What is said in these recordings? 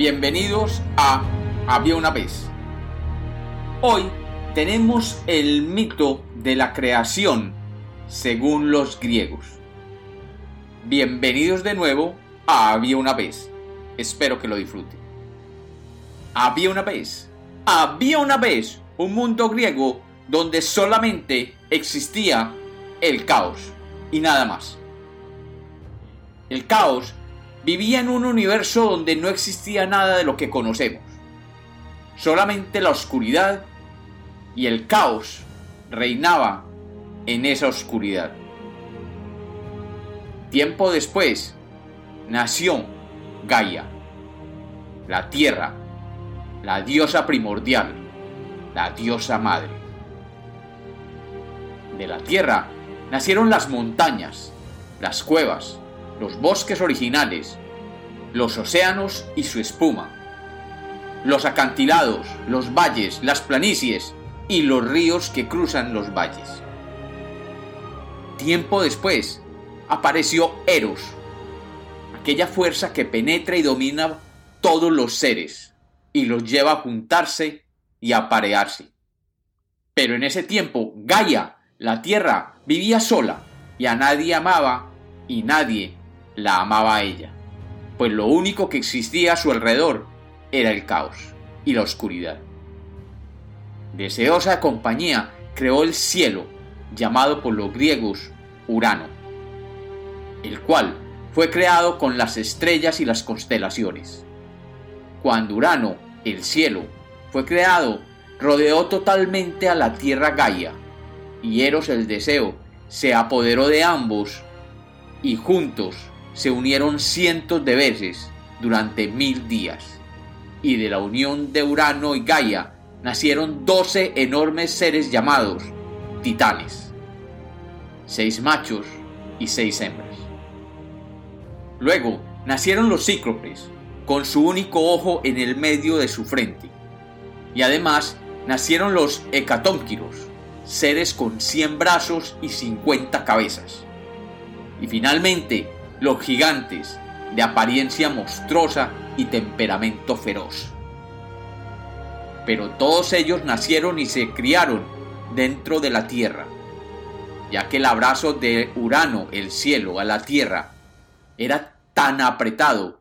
Bienvenidos a Había una vez. Hoy tenemos el mito de la creación según los griegos. Bienvenidos de nuevo a Había una vez. Espero que lo disfruten. Había una vez. Había una vez un mundo griego donde solamente existía el caos y nada más. El caos vivía en un universo donde no existía nada de lo que conocemos. Solamente la oscuridad y el caos reinaba en esa oscuridad. Tiempo después nació Gaia, la tierra, la diosa primordial, la diosa madre. De la tierra nacieron las montañas, las cuevas, los bosques originales, los océanos y su espuma, los acantilados, los valles, las planicies y los ríos que cruzan los valles. Tiempo después apareció Eros, aquella fuerza que penetra y domina todos los seres y los lleva a juntarse y a aparearse. Pero en ese tiempo Gaia, la tierra, vivía sola y a nadie amaba y nadie la amaba a ella, pues lo único que existía a su alrededor era el caos y la oscuridad. Deseosa compañía creó el cielo, llamado por los griegos Urano, el cual fue creado con las estrellas y las constelaciones. Cuando Urano, el cielo, fue creado, rodeó totalmente a la tierra Gaia, y Eros el deseo se apoderó de ambos, y juntos se unieron cientos de veces durante mil días, y de la unión de Urano y Gaia nacieron doce enormes seres llamados titanes, seis machos y seis hembras. Luego nacieron los cíclopes, con su único ojo en el medio de su frente, y además nacieron los hecatónquiros, seres con cien brazos y cincuenta cabezas. Y finalmente los gigantes, de apariencia monstruosa y temperamento feroz. Pero todos ellos nacieron y se criaron dentro de la tierra, ya que el abrazo de Urano, el cielo, a la tierra, era tan apretado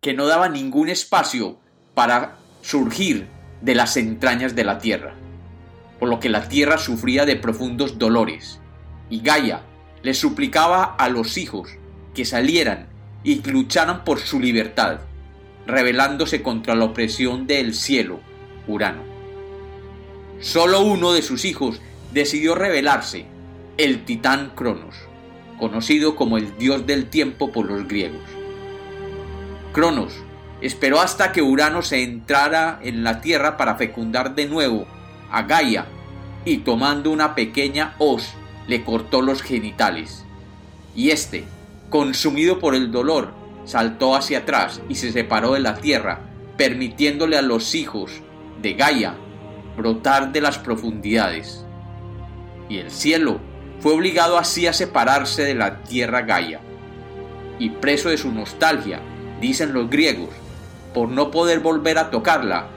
que no daba ningún espacio para surgir de las entrañas de la tierra, por lo que la tierra sufría de profundos dolores, y Gaia le suplicaba a los hijos que salieran y lucharan por su libertad, rebelándose contra la opresión del cielo, Urano. Solo uno de sus hijos decidió rebelarse, el titán Cronos, conocido como el dios del tiempo por los griegos. Cronos esperó hasta que Urano se entrara en la tierra para fecundar de nuevo a Gaia y tomando una pequeña hoz le cortó los genitales. Y éste, consumido por el dolor, saltó hacia atrás y se separó de la tierra, permitiéndole a los hijos de Gaia brotar de las profundidades. Y el cielo fue obligado así a separarse de la tierra Gaia. Y preso de su nostalgia, dicen los griegos, por no poder volver a tocarla,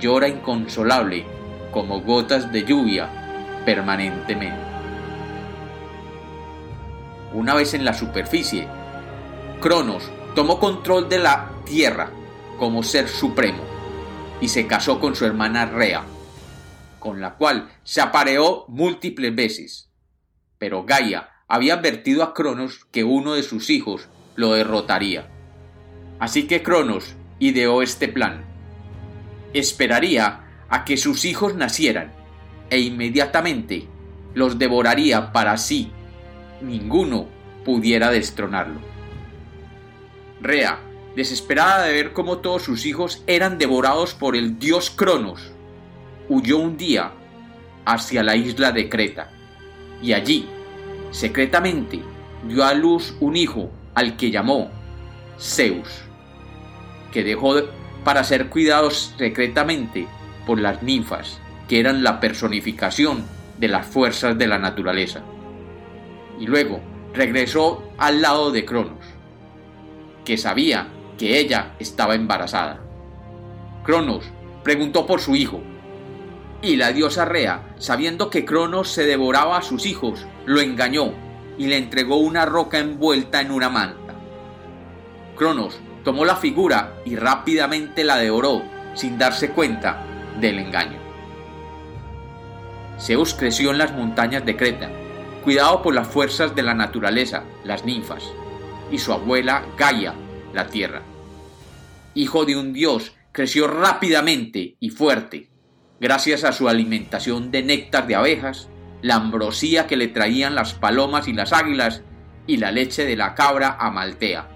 llora inconsolable como gotas de lluvia permanentemente. Una vez en la superficie, Cronos tomó control de la Tierra como ser supremo y se casó con su hermana Rea, con la cual se apareó múltiples veces. Pero Gaia había advertido a Cronos que uno de sus hijos lo derrotaría. Así que Cronos ideó este plan. Esperaría a que sus hijos nacieran e inmediatamente los devoraría para sí ninguno pudiera destronarlo. Rea, desesperada de ver cómo todos sus hijos eran devorados por el dios Cronos, huyó un día hacia la isla de Creta y allí, secretamente, dio a luz un hijo al que llamó Zeus, que dejó para ser cuidados secretamente por las ninfas, que eran la personificación de las fuerzas de la naturaleza y luego regresó al lado de Cronos, que sabía que ella estaba embarazada. Cronos preguntó por su hijo, y la diosa Rea, sabiendo que Cronos se devoraba a sus hijos, lo engañó y le entregó una roca envuelta en una manta. Cronos tomó la figura y rápidamente la devoró sin darse cuenta del engaño. Zeus creció en las montañas de Creta, cuidado por las fuerzas de la naturaleza, las ninfas, y su abuela Gaia, la tierra. Hijo de un dios, creció rápidamente y fuerte, gracias a su alimentación de néctar de abejas, la ambrosía que le traían las palomas y las águilas y la leche de la cabra amaltea.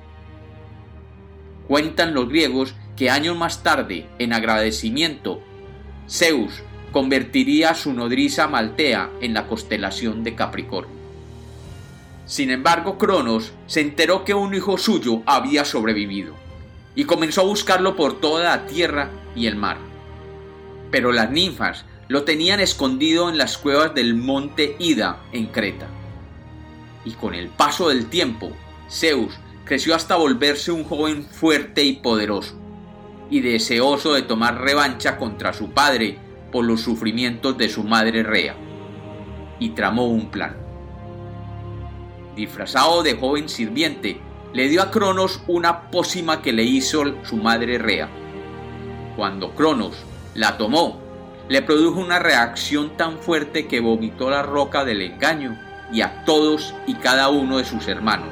Cuentan los griegos que años más tarde, en agradecimiento, Zeus convertiría a su nodriza Maltea en la constelación de Capricornio. Sin embargo, Cronos se enteró que un hijo suyo había sobrevivido y comenzó a buscarlo por toda la tierra y el mar. Pero las ninfas lo tenían escondido en las cuevas del monte Ida en Creta. Y con el paso del tiempo, Zeus creció hasta volverse un joven fuerte y poderoso, y deseoso de tomar revancha contra su padre por los sufrimientos de su madre Rea, y tramó un plan. Disfrazado de joven sirviente, le dio a Cronos una pócima que le hizo su madre Rea. Cuando Cronos la tomó, le produjo una reacción tan fuerte que vomitó la roca del engaño y a todos y cada uno de sus hermanos,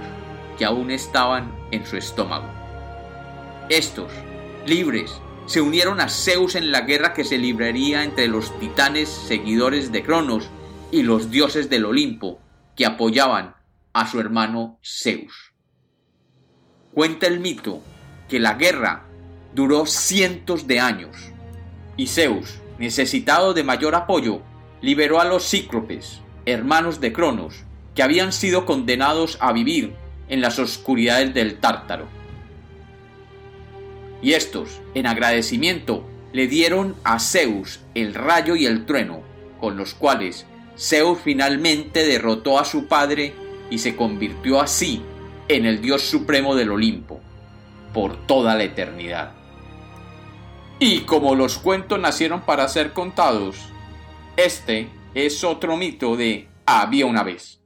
que aún estaban en su estómago. Estos, libres, se unieron a Zeus en la guerra que se libraría entre los titanes seguidores de Cronos y los dioses del Olimpo, que apoyaban a su hermano Zeus. Cuenta el mito que la guerra duró cientos de años y Zeus, necesitado de mayor apoyo, liberó a los cíclopes, hermanos de Cronos, que habían sido condenados a vivir en las oscuridades del Tártaro. Y estos, en agradecimiento, le dieron a Zeus el rayo y el trueno, con los cuales Zeus finalmente derrotó a su padre y se convirtió así en el dios supremo del Olimpo, por toda la eternidad. Y como los cuentos nacieron para ser contados, este es otro mito de había una vez.